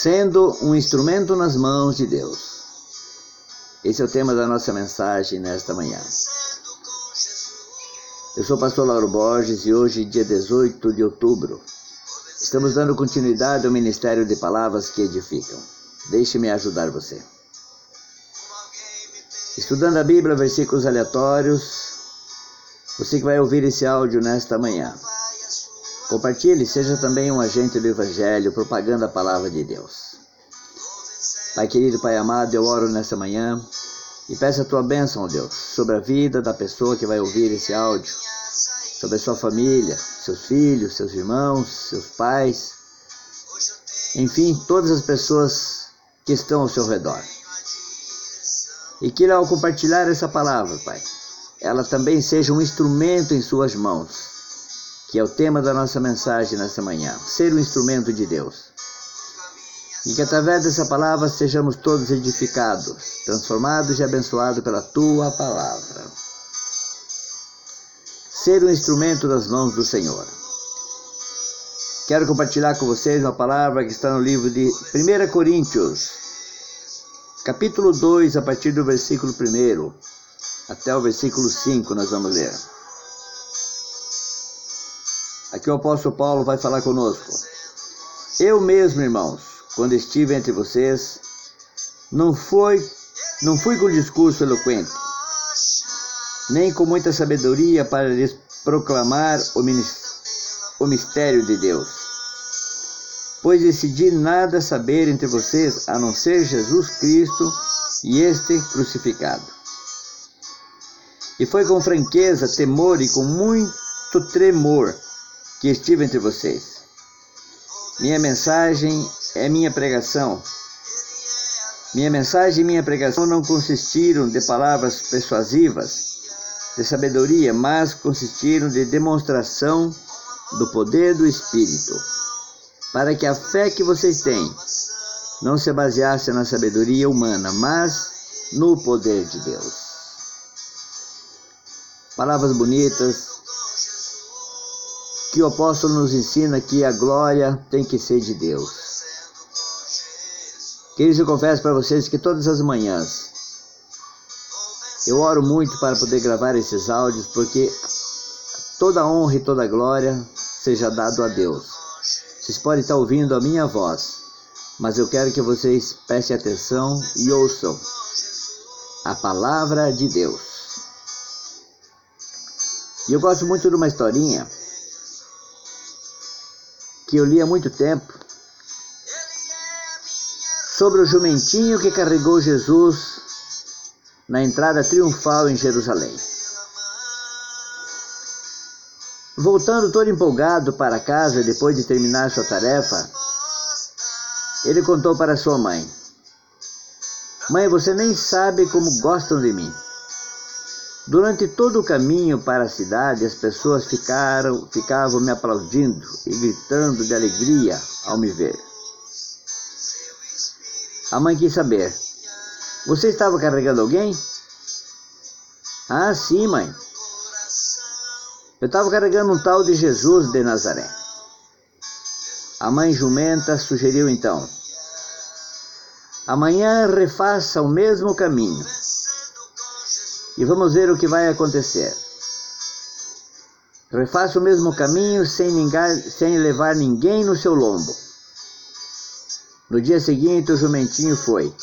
sendo um instrumento nas mãos de Deus. Esse é o tema da nossa mensagem nesta manhã. Eu sou o pastor Lauro Borges e hoje, dia 18 de outubro, estamos dando continuidade ao ministério de palavras que edificam. Deixe-me ajudar você. Estudando a Bíblia, versículos aleatórios, você que vai ouvir esse áudio nesta manhã. Compartilhe, seja também um agente do Evangelho, propagando a palavra de Deus. Pai querido, Pai amado, eu oro nessa manhã e peço a tua bênção, Deus, sobre a vida da pessoa que vai ouvir esse áudio, sobre a sua família, seus filhos, seus irmãos, seus pais, enfim, todas as pessoas que estão ao seu redor. E que ao compartilhar essa palavra, Pai, ela também seja um instrumento em suas mãos que é o tema da nossa mensagem nessa manhã, ser um instrumento de Deus. E que através dessa palavra sejamos todos edificados, transformados e abençoados pela tua palavra. Ser um instrumento das mãos do Senhor. Quero compartilhar com vocês uma palavra que está no livro de 1 Coríntios, capítulo 2, a partir do versículo 1 até o versículo 5, nós vamos ler. Aqui o apóstolo Paulo vai falar conosco. Eu mesmo, irmãos, quando estive entre vocês, não foi não fui com discurso eloquente, nem com muita sabedoria para lhes proclamar o mistério de Deus. Pois decidi nada saber entre vocês a não ser Jesus Cristo e este crucificado. E foi com franqueza, temor e com muito tremor que estive entre vocês. Minha mensagem é minha pregação. Minha mensagem e minha pregação não consistiram de palavras persuasivas, de sabedoria, mas consistiram de demonstração do poder do Espírito, para que a fé que vocês têm não se baseasse na sabedoria humana, mas no poder de Deus. Palavras bonitas, que o apóstolo nos ensina que a glória tem que ser de Deus. Queridos, eu confesso para vocês que todas as manhãs eu oro muito para poder gravar esses áudios, porque toda honra e toda glória seja dado a Deus. Vocês podem estar ouvindo a minha voz, mas eu quero que vocês prestem atenção e ouçam a palavra de Deus. E eu gosto muito de uma historinha que eu li há muito tempo, sobre o jumentinho que carregou Jesus na entrada triunfal em Jerusalém. Voltando todo empolgado para casa depois de terminar sua tarefa, ele contou para sua mãe: Mãe, você nem sabe como gostam de mim. Durante todo o caminho para a cidade, as pessoas ficaram, ficavam me aplaudindo e gritando de alegria ao me ver. A mãe quis saber: Você estava carregando alguém? Ah, sim, mãe. Eu estava carregando um tal de Jesus de Nazaré. A mãe jumenta sugeriu então: Amanhã refaça o mesmo caminho e vamos ver o que vai acontecer. Refaça o mesmo caminho sem, ninguém, sem levar ninguém no seu lombo. No dia seguinte, o jumentinho foi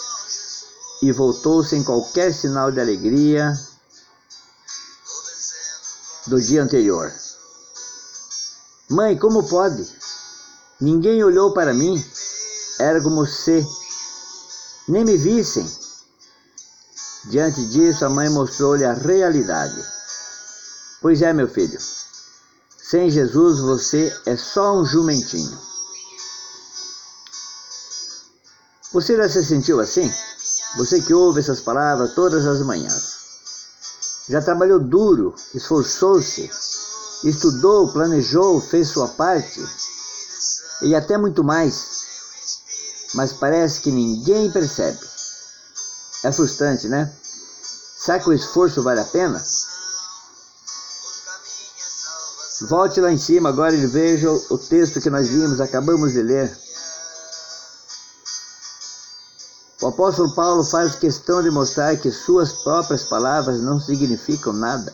e voltou sem qualquer sinal de alegria do dia anterior. Mãe, como pode? Ninguém olhou para mim. Era como se nem me vissem. Diante disso, a mãe mostrou-lhe a realidade. Pois é, meu filho, sem Jesus você é só um jumentinho. Você já se sentiu assim? Você que ouve essas palavras todas as manhãs. Já trabalhou duro, esforçou-se, estudou, planejou, fez sua parte e até muito mais. Mas parece que ninguém percebe. É frustrante, né? Será que o esforço vale a pena? Volte lá em cima agora e veja o texto que nós vimos, acabamos de ler. O apóstolo Paulo faz questão de mostrar que suas próprias palavras não significam nada.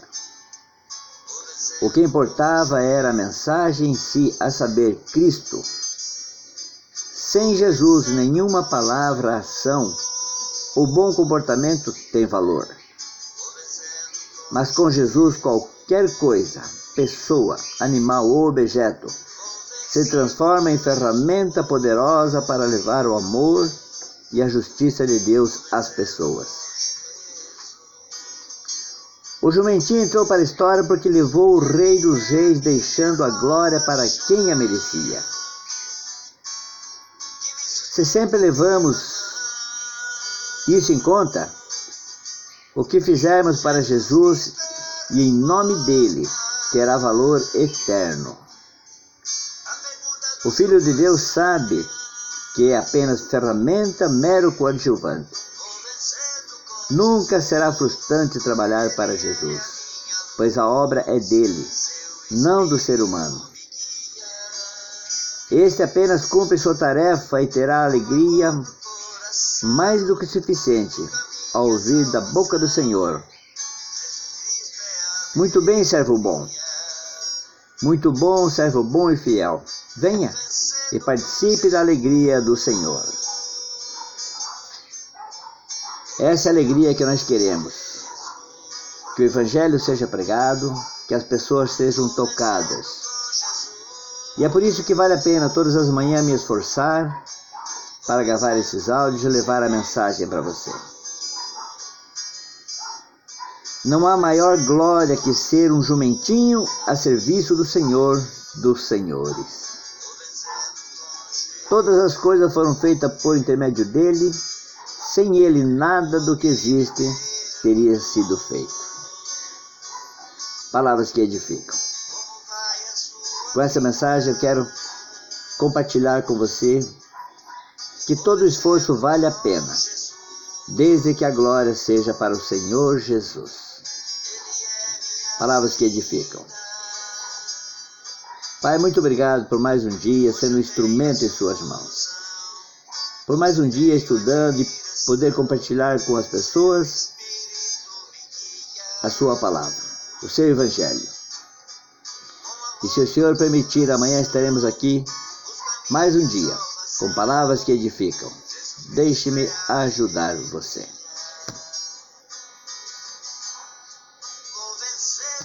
O que importava era a mensagem em si, a saber, Cristo. Sem Jesus, nenhuma palavra, ação ou bom comportamento tem valor. Mas com Jesus, qualquer coisa, pessoa, animal ou objeto se transforma em ferramenta poderosa para levar o amor e a justiça de Deus às pessoas. O jumentinho entrou para a história porque levou o Rei dos Reis, deixando a glória para quem a merecia. Se sempre levamos isso em conta, o que fizermos para Jesus e em nome dele terá valor eterno. O Filho de Deus sabe que é apenas ferramenta, mero coadjuvante. Nunca será frustrante trabalhar para Jesus, pois a obra é dele, não do ser humano. Este apenas cumpre sua tarefa e terá alegria mais do que suficiente ao ouvir da boca do Senhor. Muito bem, servo bom. Muito bom, servo bom e fiel. Venha e participe da alegria do Senhor. Essa é a alegria que nós queremos. Que o Evangelho seja pregado, que as pessoas sejam tocadas. E é por isso que vale a pena todas as manhãs me esforçar para gravar esses áudios e levar a mensagem para você. Não há maior glória que ser um jumentinho a serviço do Senhor dos Senhores. Todas as coisas foram feitas por intermédio dele, sem ele nada do que existe teria sido feito. Palavras que edificam. Com essa mensagem eu quero compartilhar com você que todo esforço vale a pena, desde que a glória seja para o Senhor Jesus. Palavras que edificam. Pai, muito obrigado por mais um dia sendo um instrumento em Suas mãos. Por mais um dia estudando e poder compartilhar com as pessoas a Sua palavra, o seu Evangelho. E se o Senhor permitir, amanhã estaremos aqui mais um dia com palavras que edificam. Deixe-me ajudar você.